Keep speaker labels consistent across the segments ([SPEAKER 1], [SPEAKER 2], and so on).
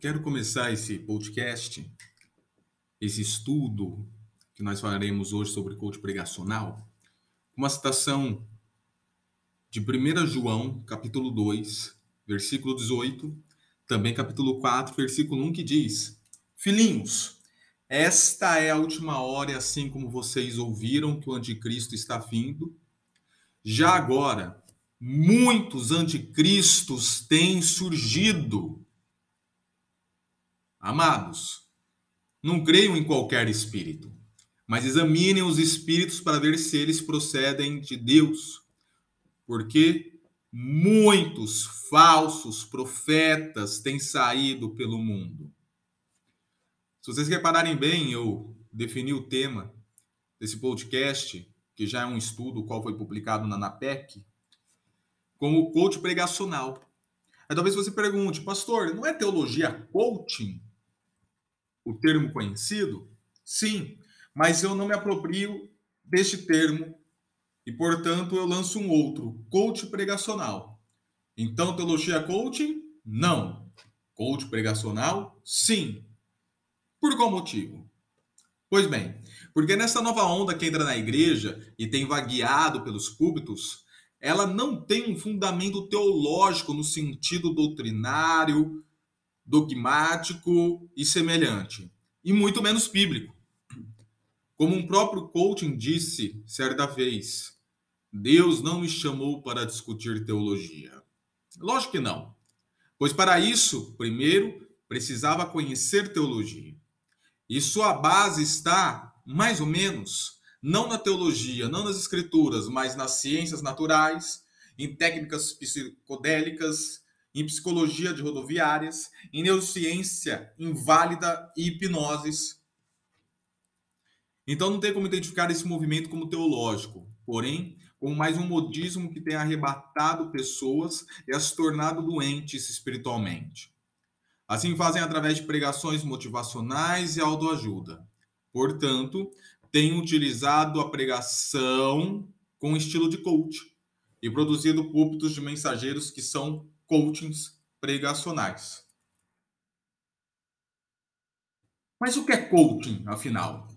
[SPEAKER 1] Quero começar esse podcast, esse estudo que nós falaremos hoje sobre coach pregacional, uma citação de 1 João, capítulo 2, versículo 18, também capítulo 4, versículo 1, que diz: Filhinhos, esta é a última hora, assim como vocês ouviram que o anticristo está vindo, já agora muitos anticristos têm surgido. Amados, não creiam em qualquer espírito, mas examinem os espíritos para ver se eles procedem de Deus, porque muitos falsos profetas têm saído pelo mundo. Se vocês repararem bem, eu defini o tema desse podcast, que já é um estudo, qual foi publicado na NAPEC, como coach pregacional. Aí talvez você pergunte, pastor, não é teologia coaching o termo conhecido? Sim, mas eu não me aproprio deste termo e, portanto, eu lanço um outro, coach pregacional. Então, teologia coaching? Não. Coach pregacional? Sim. Por qual motivo? Pois bem, porque nessa nova onda que entra na igreja e tem vagueado pelos púlpitos, ela não tem um fundamento teológico no sentido doutrinário, dogmático e semelhante, e muito menos bíblico. Como um próprio coaching disse certa vez, Deus não me chamou para discutir teologia. Lógico que não. Pois para isso, primeiro, precisava conhecer teologia. E sua base está, mais ou menos, não na teologia, não nas escrituras, mas nas ciências naturais, em técnicas psicodélicas, em psicologia de rodoviárias, em neurociência inválida e hipnoses. Então não tem como identificar esse movimento como teológico, porém, como mais um modismo que tem arrebatado pessoas e as tornado doentes espiritualmente. Assim fazem através de pregações motivacionais e autoajuda. Portanto, tem utilizado a pregação com estilo de coach e produzido púlpitos de mensageiros que são coachings pregacionais. Mas o que é coaching, afinal?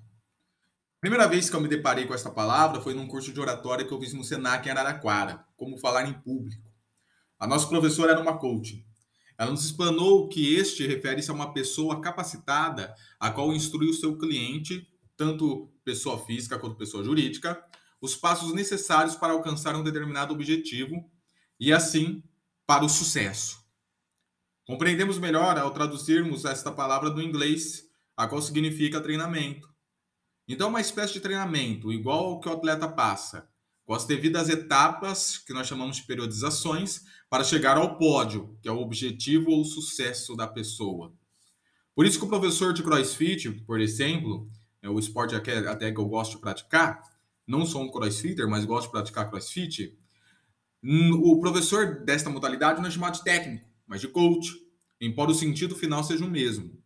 [SPEAKER 1] Primeira vez que eu me deparei com essa palavra foi num curso de oratória que eu fiz no Senac em Araraquara, como falar em público. A nossa professora era uma coach. Ela nos explanou que este refere-se a uma pessoa capacitada a qual instrui o seu cliente tanto pessoa física quanto pessoa jurídica, os passos necessários para alcançar um determinado objetivo e, assim, para o sucesso. Compreendemos melhor ao traduzirmos esta palavra do inglês, a qual significa treinamento. Então, uma espécie de treinamento, igual ao que o atleta passa, com as devidas etapas, que nós chamamos de periodizações, para chegar ao pódio, que é o objetivo ou sucesso da pessoa. Por isso que o professor de CrossFit, por exemplo, é o esporte até, que eu gosto de praticar, não sou um crossfitter, mas gosto de praticar crossfit, o professor desta modalidade não é chamado de técnico, mas de coach, embora o sentido final seja o mesmo.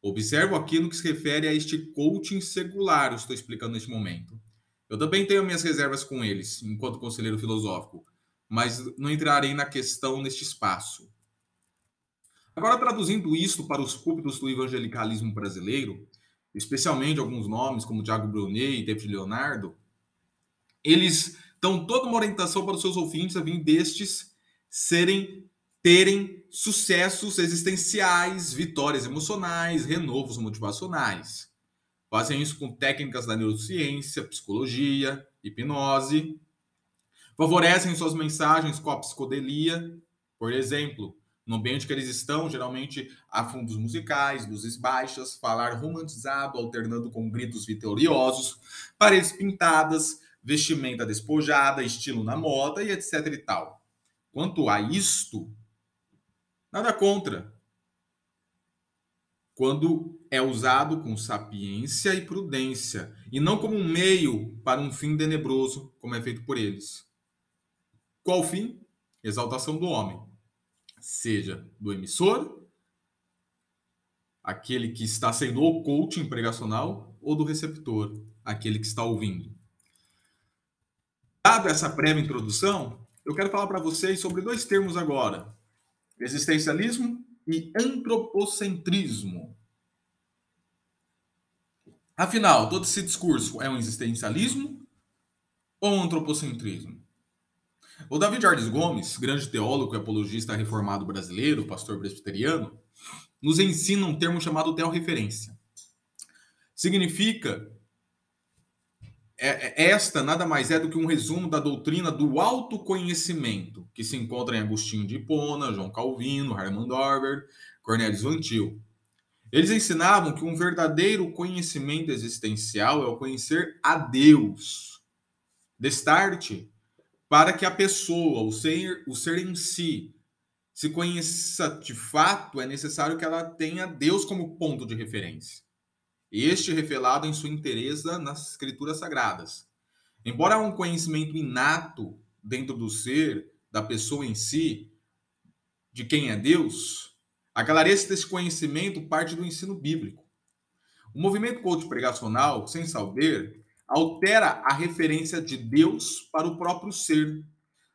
[SPEAKER 1] Observo aqui no que se refere a este coaching secular, eu estou explicando neste momento. Eu também tenho minhas reservas com eles, enquanto conselheiro filosófico, mas não entrarei na questão neste espaço. Agora, traduzindo isto para os púlpitos do evangelicalismo brasileiro, especialmente alguns nomes como Tiago Brunet e David Leonardo, eles dão toda uma orientação para os seus ouvintes a vir destes serem terem sucessos existenciais, vitórias emocionais, renovos motivacionais. Fazem isso com técnicas da neurociência, psicologia, hipnose. Favorecem suas mensagens com a psicodelia, por exemplo, no ambiente que eles estão, geralmente há fundos musicais, luzes baixas, falar romantizado, alternando com gritos vitoriosos, paredes pintadas, vestimenta despojada, estilo na moda e etc e tal. Quanto a isto, nada contra. Quando é usado com sapiência e prudência, e não como um meio para um fim tenebroso, como é feito por eles. Qual fim? Exaltação do homem seja do emissor, aquele que está sendo o coaching pregacional, ou do receptor, aquele que está ouvindo. Dada essa prévia introdução, eu quero falar para vocês sobre dois termos agora: existencialismo e antropocentrismo. Afinal, todo esse discurso é um existencialismo ou um antropocentrismo? O David Jardim Gomes, grande teólogo e apologista reformado brasileiro, pastor presbiteriano, nos ensina um termo chamado teorreferência. Significa esta nada mais é do que um resumo da doutrina do autoconhecimento, que se encontra em Agostinho de Hipona, João Calvino, Hermann Dorber, Cornelius Van Til. Eles ensinavam que um verdadeiro conhecimento existencial é o conhecer a Deus. Destarte, para que a pessoa, o ser, o ser em si, se conheça de fato, é necessário que ela tenha Deus como ponto de referência este revelado em sua inteireza nas escrituras sagradas. Embora um conhecimento inato dentro do ser, da pessoa em si, de quem é Deus, a clareza desse conhecimento parte do ensino bíblico. O movimento coach pregacional, sem saber, altera a referência de Deus para o próprio ser,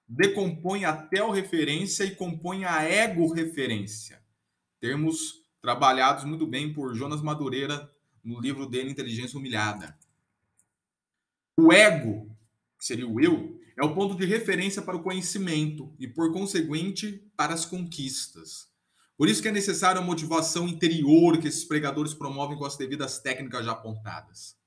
[SPEAKER 1] decompõe a tel-referência e compõe a ego-referência. Termos trabalhados muito bem por Jonas Madureira no livro dele Inteligência Humilhada. O ego, que seria o eu, é o ponto de referência para o conhecimento e, por conseguinte, para as conquistas. Por isso que é necessária a motivação interior que esses pregadores promovem com as devidas técnicas já apontadas.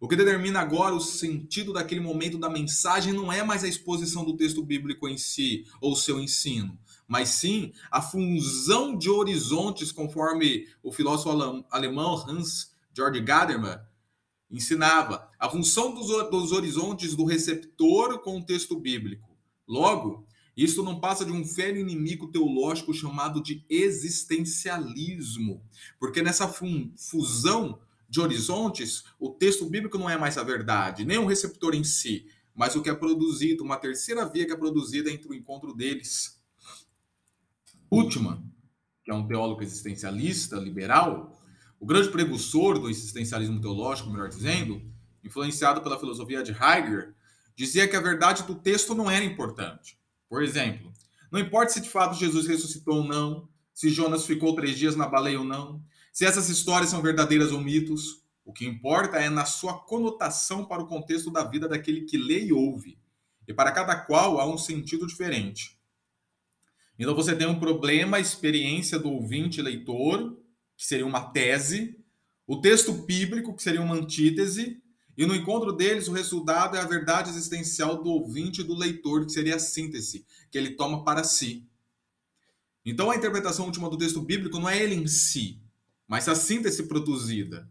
[SPEAKER 1] O que determina agora o sentido daquele momento da mensagem não é mais a exposição do texto bíblico em si ou seu ensino, mas sim a fusão de horizontes, conforme o filósofo alemão Hans George Gadamer ensinava a função dos, dos horizontes do receptor com o texto bíblico. Logo, isso não passa de um velho inimigo teológico chamado de existencialismo, porque nessa fusão de horizontes, o texto bíblico não é mais a verdade, nem o receptor em si, mas o que é produzido, uma terceira via que é produzida entre o encontro deles. Última, que é um teólogo existencialista liberal, o grande precursor do existencialismo teológico, melhor dizendo, influenciado pela filosofia de Heidegger, dizia que a verdade do texto não era importante. Por exemplo, não importa se de fato Jesus ressuscitou ou não, se Jonas ficou três dias na baleia ou não, se essas histórias são verdadeiras ou mitos, o que importa é na sua conotação para o contexto da vida daquele que lê e ouve. E para cada qual há um sentido diferente. Então você tem um problema, a experiência do ouvinte leitor, que seria uma tese, o texto bíblico, que seria uma antítese, e no encontro deles, o resultado é a verdade existencial do ouvinte e do leitor, que seria a síntese, que ele toma para si. Então, a interpretação última do texto bíblico não é ele em si, mas a síntese produzida.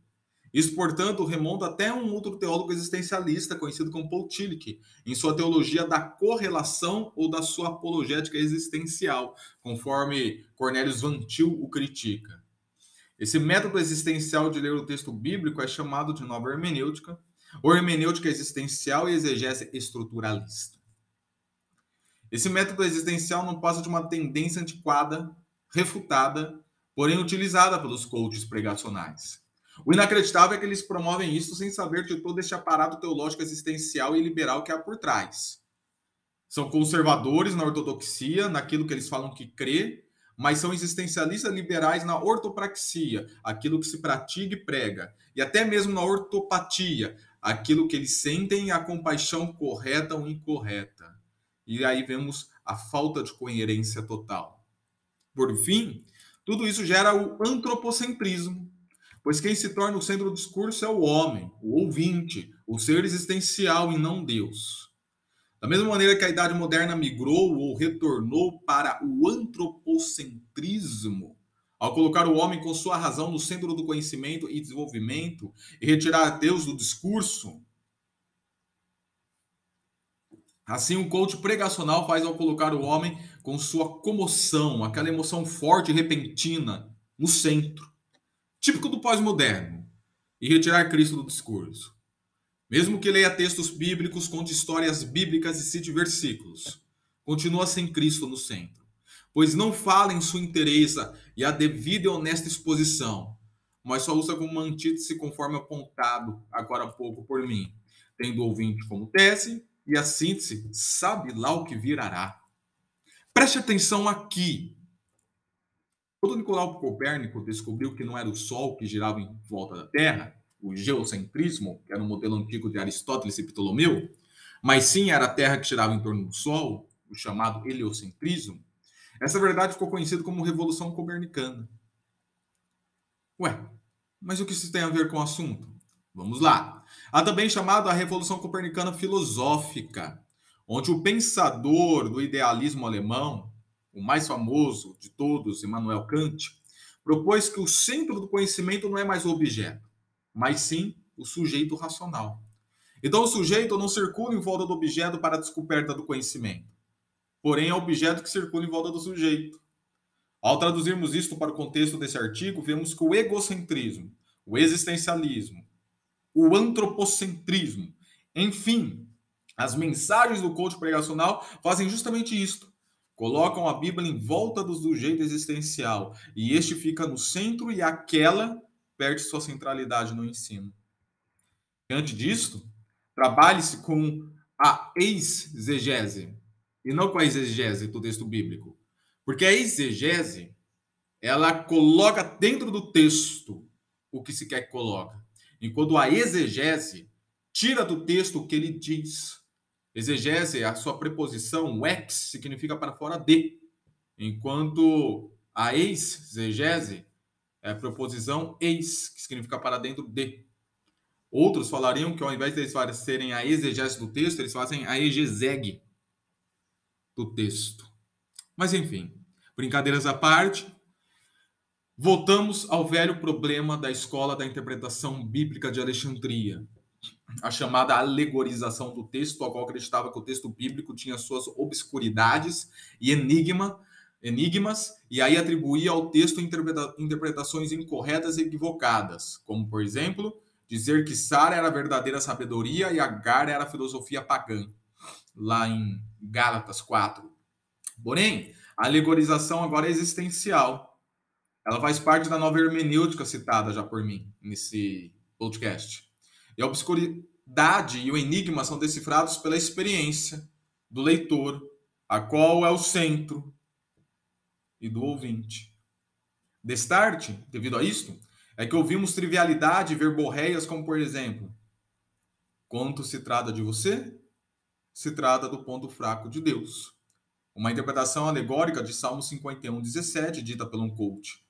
[SPEAKER 1] Isso, portanto, remonta até um outro teólogo existencialista, conhecido como Paul Tillich, em sua teologia da correlação ou da sua apologética existencial, conforme Cornelius Van Til o critica. Esse método existencial de ler o texto bíblico é chamado de nova hermenêutica, ou hermenêutica existencial e exegese estruturalista. Esse método existencial não passa de uma tendência antiquada, refutada, porém utilizada pelos coaches pregacionais. O inacreditável é que eles promovem isso sem saber de todo este aparato teológico existencial e liberal que há por trás. São conservadores na ortodoxia, naquilo que eles falam que crê, mas são existencialistas liberais na ortopraxia, aquilo que se pratica e prega, e até mesmo na ortopatia, aquilo que eles sentem a compaixão correta ou incorreta. E aí vemos a falta de coerência total. Por fim, tudo isso gera o antropocentrismo, pois quem se torna o centro do discurso é o homem, o ouvinte, o ser existencial e não Deus. Da mesma maneira que a Idade Moderna migrou ou retornou para o antropocentrismo, ao colocar o homem com sua razão no centro do conhecimento e desenvolvimento e retirar Deus do discurso, assim o coach pregacional faz ao colocar o homem com sua comoção, aquela emoção forte e repentina, no centro, típico do pós-moderno, e retirar Cristo do discurso. Mesmo que leia textos bíblicos, conte histórias bíblicas e cite versículos, continua sem Cristo no centro, pois não fala em sua inteireza e a devida e honesta exposição, mas só usa como uma antítese conforme apontado agora há pouco por mim, tendo o ouvinte como tese e a síntese, sabe lá o que virará. Preste atenção aqui. Quando Nicolau Copérnico descobriu que não era o Sol que girava em volta da Terra, o geocentrismo, que era um modelo antigo de Aristóteles e Ptolomeu, mas sim era a Terra que girava em torno do Sol, o chamado heliocentrismo, essa verdade ficou conhecida como Revolução Copernicana. Ué, mas o que isso tem a ver com o assunto? Vamos lá. Há também chamado a Revolução Copernicana Filosófica, onde o pensador do idealismo alemão, o mais famoso de todos, Immanuel Kant, propôs que o centro do conhecimento não é mais o objeto, mas sim o sujeito racional. Então, o sujeito não circula em volta do objeto para a descoberta do conhecimento, porém é o objeto que circula em volta do sujeito. Ao traduzirmos isto para o contexto desse artigo, vemos que o egocentrismo, o existencialismo, o antropocentrismo, enfim, as mensagens do coach pregacional fazem justamente isto. Colocam a Bíblia em volta do sujeito existencial e este fica no centro e aquela perde sua centralidade no ensino. Diante disto, trabalhe-se com a exegese e não com a exegese do texto bíblico. Porque a exegese, ela coloca dentro do texto o que se quer que coloca. Enquanto a exegese tira do texto o que ele diz. Exegese, a sua preposição, ex, significa para fora de. Enquanto a exegese é a preposição ex, que significa para dentro de. Outros falariam que ao invés de eles fazerem a exegese do texto, eles fazem a exegegue do texto. Mas enfim, brincadeiras à parte, voltamos ao velho problema da escola da interpretação bíblica de Alexandria, a chamada alegorização do texto, a qual acreditava que o texto bíblico tinha suas obscuridades e enigma, enigmas, e aí atribuía ao texto interpreta interpretações incorretas e equivocadas, como, por exemplo, dizer que Sara era a verdadeira sabedoria e Agar era a filosofia pagã, lá em Gálatas 4. Porém, a alegorização agora é existencial. Ela faz parte da nova hermenêutica citada já por mim nesse podcast. E a obscuridade e o enigma são decifrados pela experiência do leitor, a qual é o centro, e do ouvinte. Destarte, devido a isto, é que ouvimos trivialidade e verborreias como, por exemplo, quanto se trata de você, se trata do ponto fraco de Deus. Uma interpretação alegórica de Salmo 51, 17, dita por um coach.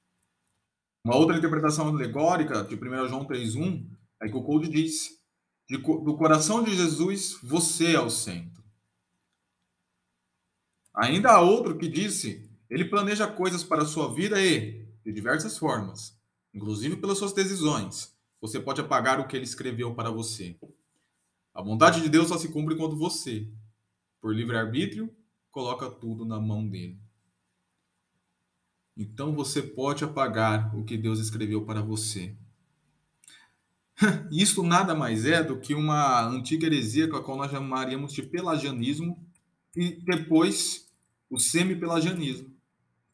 [SPEAKER 1] Uma outra interpretação alegórica de 1 João 3,1 é que o coach diz: do coração de Jesus, você é o centro. Ainda há outro que disse: ele planeja coisas para a sua vida e, de diversas formas, inclusive pelas suas decisões, você pode apagar o que ele escreveu para você. A vontade de Deus só se cumpre quando você, por livre-arbítrio, coloca tudo na mão dele. Então você pode apagar o que Deus escreveu para você. Isso nada mais é do que uma antiga heresia com a qual nós chamaríamos de pelagianismo e depois o semi-pelagianismo.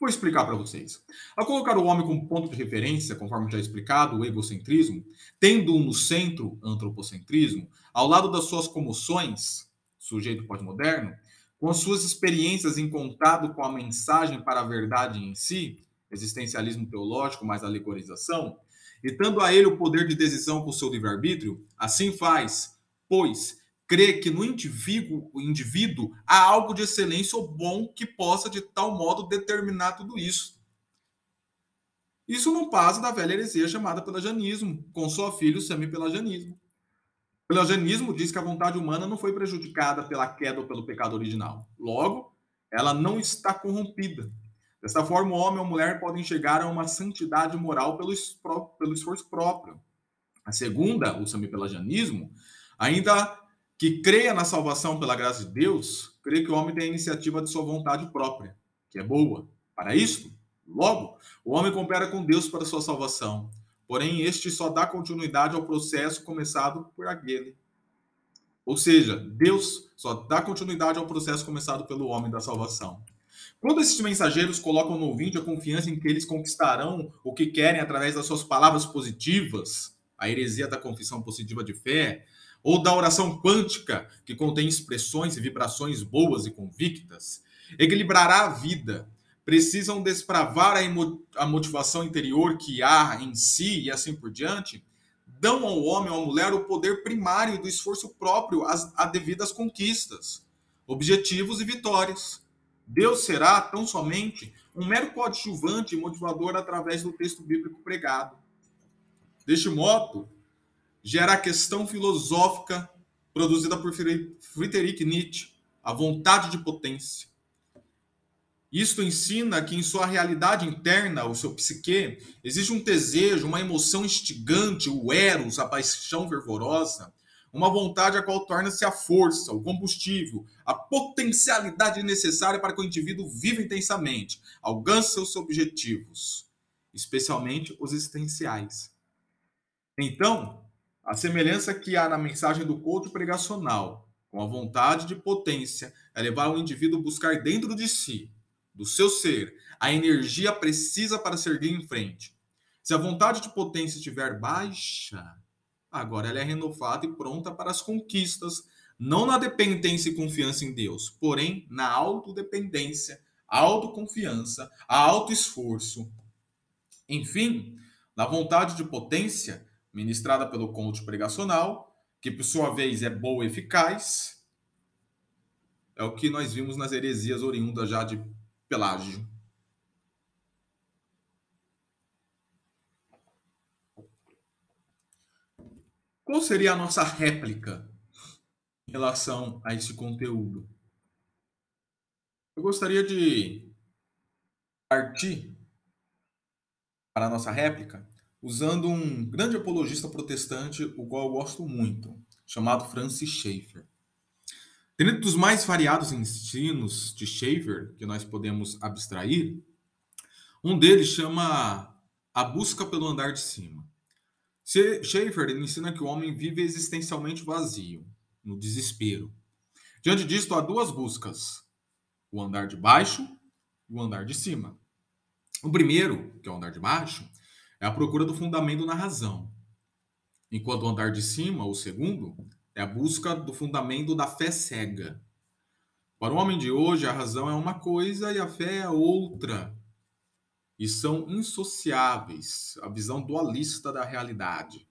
[SPEAKER 1] Vou explicar para vocês. Ao colocar o homem como ponto de referência, conforme já explicado, o egocentrismo, tendo no centro antropocentrismo, ao lado das suas comoções, sujeito pós-moderno, com as suas experiências em contato com a mensagem para a verdade em si, existencialismo teológico mais alegorização, e dando a ele o poder de decisão com seu livre-arbítrio, assim faz, pois crê que no indivíduo, indivíduo há algo de excelência ou bom que possa de tal modo determinar tudo isso. Isso não passa da velha heresia chamada pelagianismo, com sua filha o semi-pelagianismo. O pelagianismo diz que a vontade humana não foi prejudicada pela queda ou pelo pecado original. Logo, ela não está corrompida. Desta forma, o homem ou a mulher podem chegar a uma santidade moral pelo esforço próprio. A segunda, o semi-pelagianismo, ainda que creia na salvação pela graça de Deus, crê que o homem tem a iniciativa de sua vontade própria, que é boa. Para isto, logo, o homem coopera com Deus para sua salvação. Porém, este só dá continuidade ao processo começado por aquele. Ou seja, Deus só dá continuidade ao processo começado pelo homem da salvação. Quando esses mensageiros colocam no ouvinte a confiança em que eles conquistarão o que querem através das suas palavras positivas, a heresia da confissão positiva de fé, ou da oração quântica, que contém expressões e vibrações boas e convictas, equilibrará a vida, precisam despravar a motivação interior que há em si e assim por diante, dão ao homem ou à mulher o poder primário do esforço próprio às, a devidas conquistas, objetivos e vitórias. Deus será tão somente um mero coadjuvante e motivador através do texto bíblico pregado. Deste modo, gera a questão filosófica produzida por Friedrich Nietzsche, a vontade de potência. Isto ensina que em sua realidade interna, o seu psique, existe um desejo, uma emoção instigante, o eros, a paixão fervorosa, uma vontade a qual torna-se a força, o combustível, a potencialidade necessária para que o indivíduo viva intensamente, alcance seus objetivos, especialmente os existenciais. Então, a semelhança que há na mensagem do culto pregacional com a vontade de potência é levar o indivíduo a buscar dentro de si, do seu ser, a energia precisa para seguir em frente. Se a vontade de potência estiver baixa, agora ela é renovada e pronta para as conquistas, não na dependência e confiança em Deus, porém na autodependência, autoconfiança, autoesforço. Enfim, na vontade de potência, ministrada pelo coach pregacional, que por sua vez é boa e eficaz, é o que nós vimos nas heresias oriundas já de Pelágio. Qual seria a nossa réplica em relação a esse conteúdo? Eu gostaria de partir para a nossa réplica usando um grande apologista protestante, o qual eu gosto muito, chamado Francis Schaeffer. Dentro dos mais variados ensinos de Schaeffer que nós podemos abstrair, um deles chama a busca pelo andar de cima. Schaeffer ensina que o homem vive existencialmente vazio, no desespero. Diante disto, há duas buscas: o andar de baixo e o andar de cima. O primeiro, que é o andar de baixo, é a procura do fundamento na razão. Enquanto o andar de cima, o segundo, é a busca do fundamento da fé cega. Para o homem de hoje, a razão é uma coisa e a fé é outra. E são insociáveis, a visão dualista da realidade.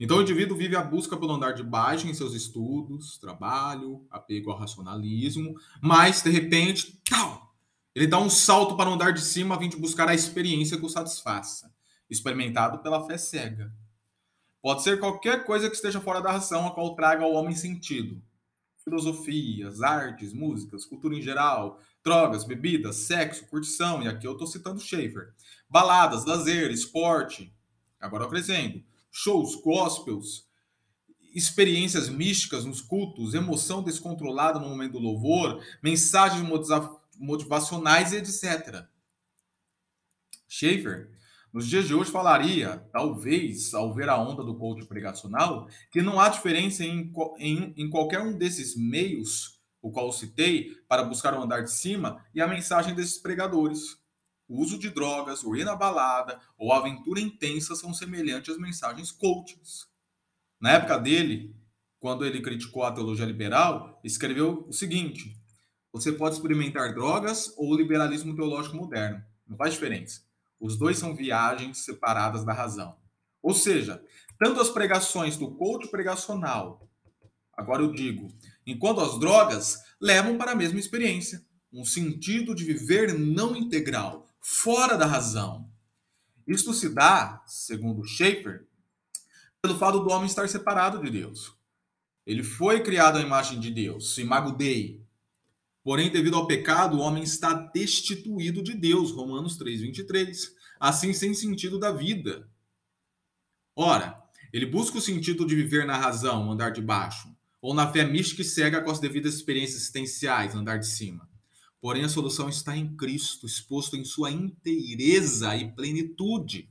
[SPEAKER 1] Então, o indivíduo vive a busca pelo andar de baixo em seus estudos, trabalho, apego ao racionalismo, mas, de repente, tal, ele dá um salto para o andar de cima a fim de buscar a experiência que o satisfaça experimentado pela fé cega. Pode ser qualquer coisa que esteja fora da razão a qual traga ao homem sentido. Filosofias, artes, músicas, cultura em geral, drogas, bebidas, sexo, curtição, e aqui eu estou citando Schaefer. Baladas, lazer, esporte. Agora eu acrescento. Shows, gospels, experiências místicas nos cultos, emoção descontrolada no momento do louvor, mensagens motivacionais, etc. Schaefer nos dias de hoje falaria, talvez, ao ver a onda do coach pregacional, que não há diferença em, em, em qualquer um desses meios, o qual citei, para buscar o andar de cima, e a mensagem desses pregadores. O uso de drogas, o ir na balada ou a aventura intensa são semelhantes às mensagens coaches. Na época dele, quando ele criticou a teologia liberal, escreveu o seguinte: você pode experimentar drogas ou o liberalismo teológico moderno. Não faz diferença. Os dois são viagens separadas da razão. Ou seja, tanto as pregações do coach pregacional, agora eu digo, enquanto as drogas levam para a mesma experiência, um sentido de viver não integral, fora da razão. Isto se dá, segundo Schaeffer, pelo fato do homem estar separado de Deus. Ele foi criado à imagem de Deus, imago Dei, Porém, devido ao pecado, o homem está destituído de Deus. Romanos 3:23. Assim, sem sentido da vida. Ora, ele busca o sentido de viver na razão, andar de baixo, ou na fé mística e cega com as devidas experiências existenciais, andar de cima. Porém, a solução está em Cristo, exposto em sua inteireza e plenitude.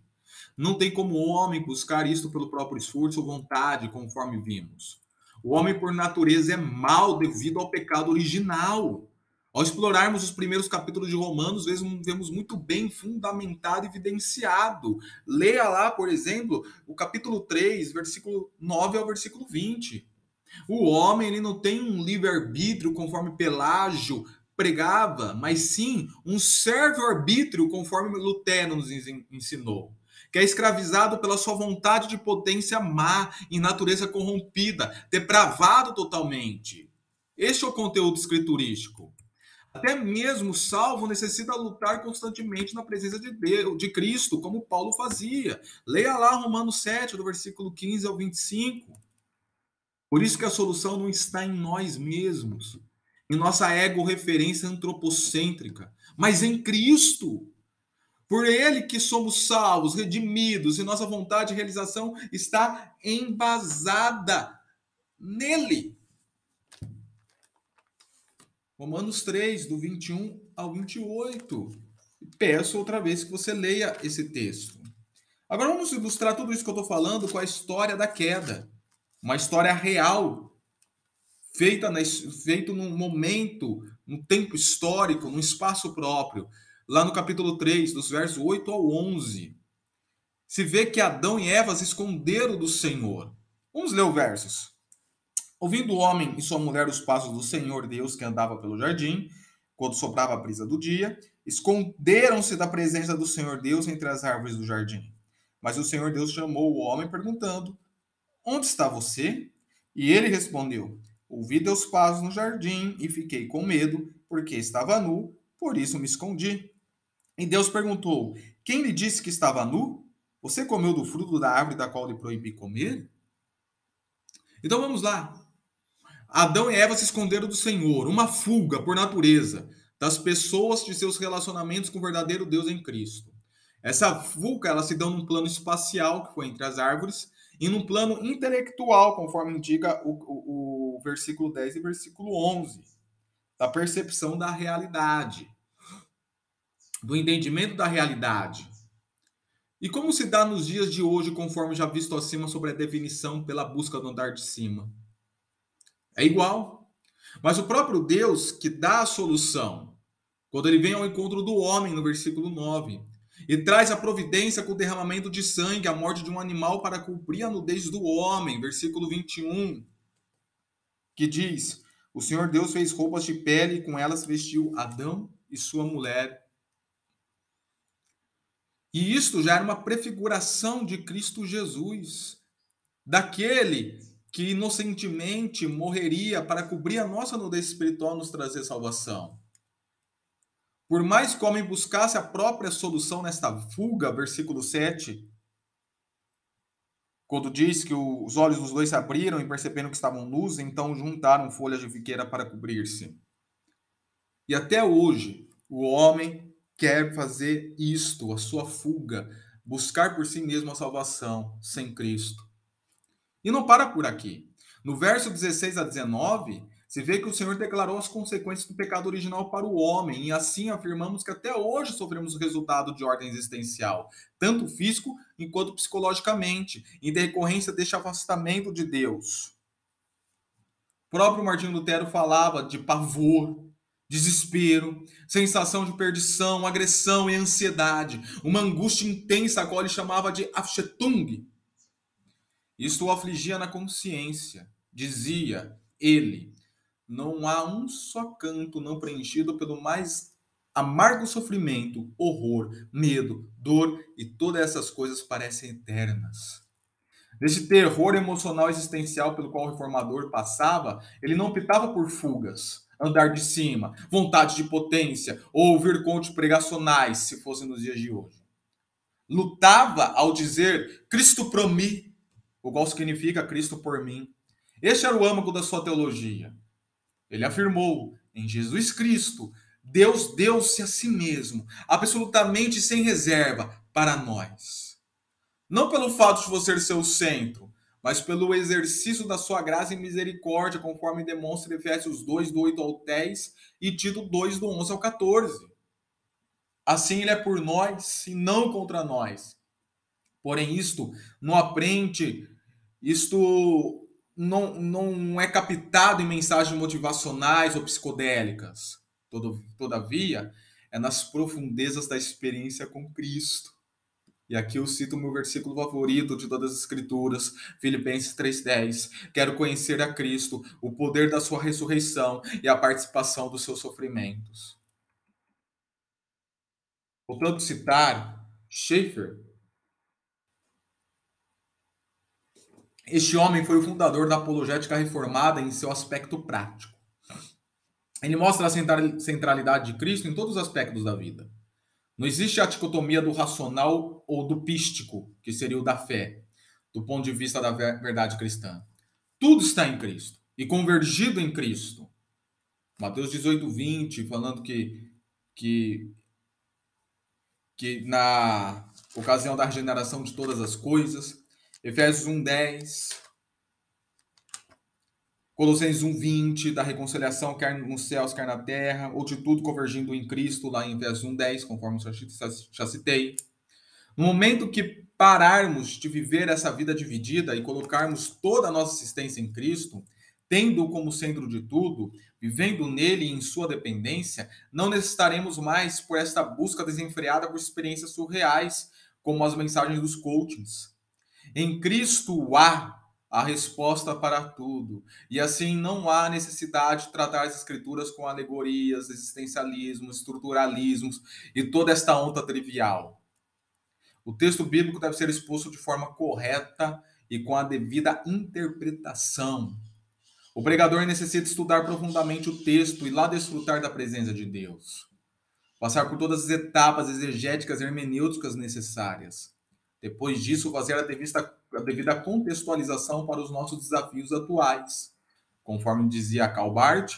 [SPEAKER 1] Não tem como o homem buscar isto pelo próprio esforço ou vontade, conforme vimos. O homem, por natureza, é mal devido ao pecado original. Ao explorarmos os primeiros capítulos de Romanos, vemos muito bem fundamentado e evidenciado. Leia lá, por exemplo, o capítulo 3, versículo 9 ao versículo 20. O homem ele não tem um livre-arbítrio conforme Pelágio pregava, mas sim um servo-arbítrio, conforme Lutero nos ensinou, que é escravizado pela sua vontade de potência má e natureza corrompida, depravado totalmente. Este é o conteúdo escriturístico. Até mesmo salvo necessita lutar constantemente na presença de Deus, de Cristo, como Paulo fazia. Leia lá Romanos 7, do versículo 15 ao 25. Por isso que a solução não está em nós mesmos, em nossa ego-referência antropocêntrica, mas em Cristo. Por Ele que somos salvos, redimidos, e nossa vontade de realização está embasada nele. Romanos 3, do 21 ao 28. Peço outra vez que você leia esse texto. Agora vamos ilustrar tudo isso que eu estou falando com a história da queda. Uma história real, feita, na, feita num momento, num tempo histórico, num espaço próprio. Lá no capítulo 3, dos versos 8 ao 11. Se vê que Adão e Eva se esconderam do Senhor. Vamos ler os versos. Ouvindo o homem e sua mulher os passos do Senhor Deus que andava pelo jardim, quando soprava a brisa do dia, esconderam-se da presença do Senhor Deus entre as árvores do jardim. Mas o Senhor Deus chamou o homem, perguntando: Onde está você? E ele respondeu: Ouvi teus passos no jardim e fiquei com medo, porque estava nu, por isso me escondi. E Deus perguntou: Quem lhe disse que estava nu? Você comeu do fruto da árvore da qual lhe proibi comer? Então vamos lá. Adão e Eva se esconderam do Senhor, uma fuga por natureza das pessoas de seus relacionamentos com o verdadeiro Deus em Cristo. Essa fuga ela se deu num plano espacial, que foi entre as árvores, e num plano intelectual, conforme indica o, o, o versículo 10 e versículo 11, da percepção da realidade, do entendimento da realidade. E como se dá nos dias de hoje, conforme já visto acima sobre a definição pela busca do andar de cima? É igual. Mas o próprio Deus que dá a solução, quando ele vem ao encontro do homem, no versículo 9, e traz a providência com o derramamento de sangue, a morte de um animal para cumprir a nudez do homem, versículo 21, que diz: O Senhor Deus fez roupas de pele e com elas vestiu Adão e sua mulher. E isto já era uma prefiguração de Cristo Jesus, daquele que inocentemente morreria para cobrir a nossa nudez espiritual e nos trazer salvação. Por mais que o homem buscasse a própria solução nesta fuga, versículo 7, quando diz que os olhos dos dois se abriram e perceberam que estavam nus, então juntaram folhas de figueira para cobrir-se. E até hoje, o homem quer fazer isto, a sua fuga, buscar por si mesmo a salvação sem Cristo. E não para por aqui. No verso 16 a 19, se vê que o Senhor declarou as consequências do pecado original para o homem, e assim afirmamos que até hoje sofremos o resultado de ordem existencial, tanto físico quanto psicologicamente, em decorrência deste afastamento de Deus. O próprio Martinho Lutero falava de pavor, desespero, sensação de perdição, agressão e ansiedade, uma angústia intensa, a qual ele chamava de Afchetung, isto o afligia na consciência. Dizia ele: não há um só canto não preenchido pelo mais amargo sofrimento, horror, medo, dor e todas essas coisas parecem eternas. Desse terror emocional existencial pelo qual o reformador passava, ele não optava por fugas, andar de cima, vontade de potência ou ouvir contos pregacionais, se fossem nos dias de hoje. Lutava ao dizer Cristo pro mim, o qual significa Cristo por mim. Este era o âmago da sua teologia. Ele afirmou: em Jesus Cristo, Deus deu-se a si mesmo, absolutamente sem reserva, para nós. Não pelo fato de você ser seu centro, mas pelo exercício da sua graça e misericórdia, conforme demonstra Efésios 2, do 8 ao 10 e Tito 2, do 11 ao 14. Assim ele é por nós e não contra nós. Porém, isto não aprende isto não, não é captado em mensagens motivacionais ou psicodélicas. Todavia, é nas profundezas da experiência com Cristo. E aqui eu cito o meu versículo favorito de todas as escrituras, Filipenses 3:10. Quero conhecer a Cristo, o poder da sua ressurreição e a participação dos seus sofrimentos. Voltando a citar Schaeffer, este homem foi o fundador da apologética reformada em seu aspecto prático. Ele mostra a centralidade de Cristo em todos os aspectos da vida. Não existe a dicotomia do racional ou do pístico, que seria o da fé, do ponto de vista da verdade cristã. Tudo está em Cristo e convergido em Cristo. Mateus 18, 20, falando que, que, que na ocasião da regeneração de todas as coisas. Efésios 1, 10, Colossenses 1:20 da reconciliação quer nos céus, quer na terra, ou de tudo convergindo em Cristo, lá em Efésios 1:10, conforme já, citei. No momento que pararmos de viver essa vida dividida e colocarmos toda a nossa existência em Cristo, tendo como centro de tudo, vivendo nele e em sua dependência, não necessitaremos mais por esta busca desenfreada por experiências surreais, como as mensagens dos coachings. Em Cristo há a resposta para tudo. E assim não há necessidade de tratar as escrituras com alegorias, existencialismos, estruturalismos e toda esta onda trivial. O texto bíblico deve ser exposto de forma correta e com a devida interpretação. O pregador necessita estudar profundamente o texto e lá desfrutar da presença de Deus. Passar por todas as etapas exegéticas e hermenêuticas necessárias. Depois disso, fazer a devida a devida contextualização para os nossos desafios atuais. Conforme dizia Calbart,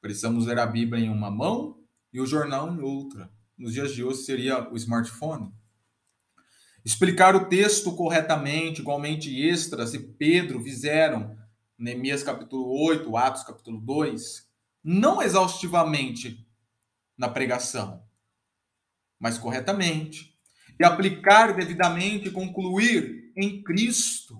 [SPEAKER 1] precisamos ler a Bíblia em uma mão e o jornal em outra. Nos dias de hoje seria o smartphone. Explicar o texto corretamente, igualmente extras e Pedro fizeram, Neemias capítulo 8, Atos capítulo 2, não exaustivamente na pregação, mas corretamente. E aplicar devidamente e concluir em Cristo.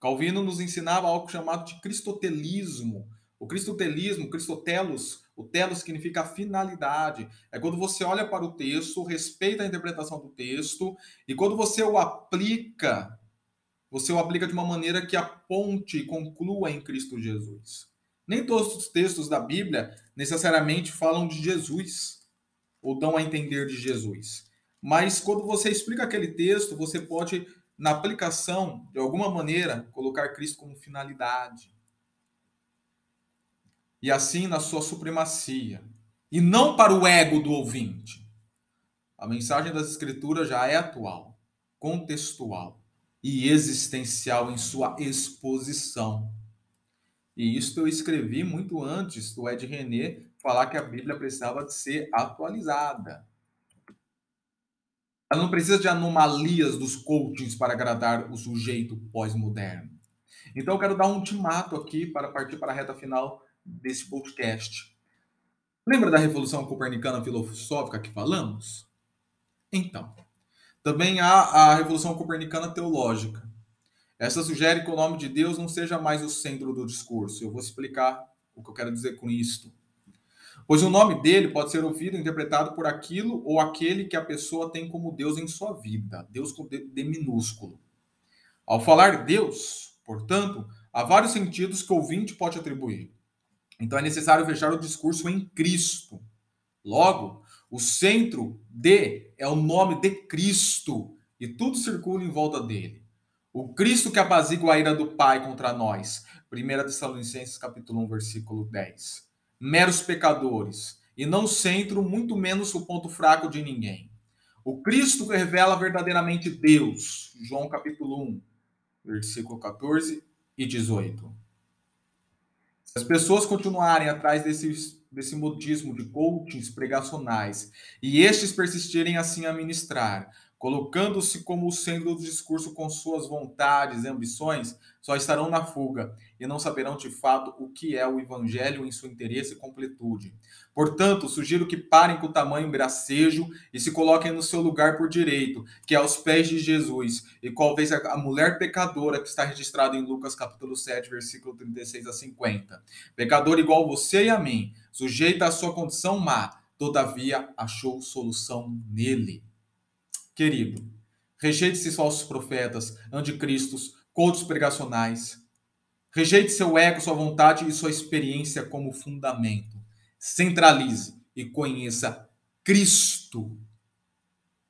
[SPEAKER 1] Calvino nos ensinava algo chamado de cristotelismo. O cristotelismo, cristotelos, o telos significa finalidade. É quando você olha para o texto, respeita a interpretação do texto, e quando você o aplica, você o aplica de uma maneira que aponte e conclua em Cristo Jesus. Nem todos os textos da Bíblia necessariamente falam de Jesus ou dão a entender de Jesus. Mas quando você explica aquele texto, você pode na aplicação, de alguma maneira, colocar Cristo como finalidade. E assim na sua supremacia. E não para o ego do ouvinte. A mensagem das Escrituras já é atual, contextual e existencial em sua exposição. E isso eu escrevi muito antes do Ed René falar que a Bíblia precisava de ser atualizada. Ela não precisa de anomalias dos coachings para agradar o sujeito pós-moderno. Então, eu quero dar um ultimato aqui para partir para a reta final desse podcast. Lembra da Revolução Copernicana Filosófica que falamos? Então, também há a Revolução Copernicana Teológica. Essa sugere que o nome de Deus não seja mais o centro do discurso. Eu vou explicar o que eu quero dizer com isto pois o nome dele pode ser ouvido e interpretado por aquilo ou aquele que a pessoa tem como Deus em sua vida, Deus com D, minúsculo. Ao falar Deus, portanto, há vários sentidos que o ouvinte pode atribuir. Então é necessário fechar o discurso em Cristo. Logo, o centro de é o nome de Cristo e tudo circula em volta dele. O Cristo que apazigua a ira do Pai contra nós. 1 Tessalonicenses capítulo 1, versículo 10 meros pecadores, e não centro, muito menos o ponto fraco de ninguém. O Cristo revela verdadeiramente Deus, João capítulo 1, versículo 14 e 18. Se as pessoas continuarem atrás desse, desse modismo de coachings pregacionais e estes persistirem assim a ministrar, colocando-se como o centro do discurso com suas vontades e ambições, só estarão na fuga e não saberão de fato o que é o evangelho em seu interesse e completude. Portanto, sugiro que parem com o tamanho gracejo e se coloquem no seu lugar por direito, que é aos pés de Jesus, e qual vez a mulher pecadora que está registrada em Lucas capítulo 7, versículo 36 a 50. Pecador igual você e a mim, sujeita à sua condição má, todavia achou solução nele. Querido, Rejeite esses falsos profetas, anticristos, cultos pregacionais. Rejeite seu ego, sua vontade e sua experiência como fundamento. Centralize e conheça Cristo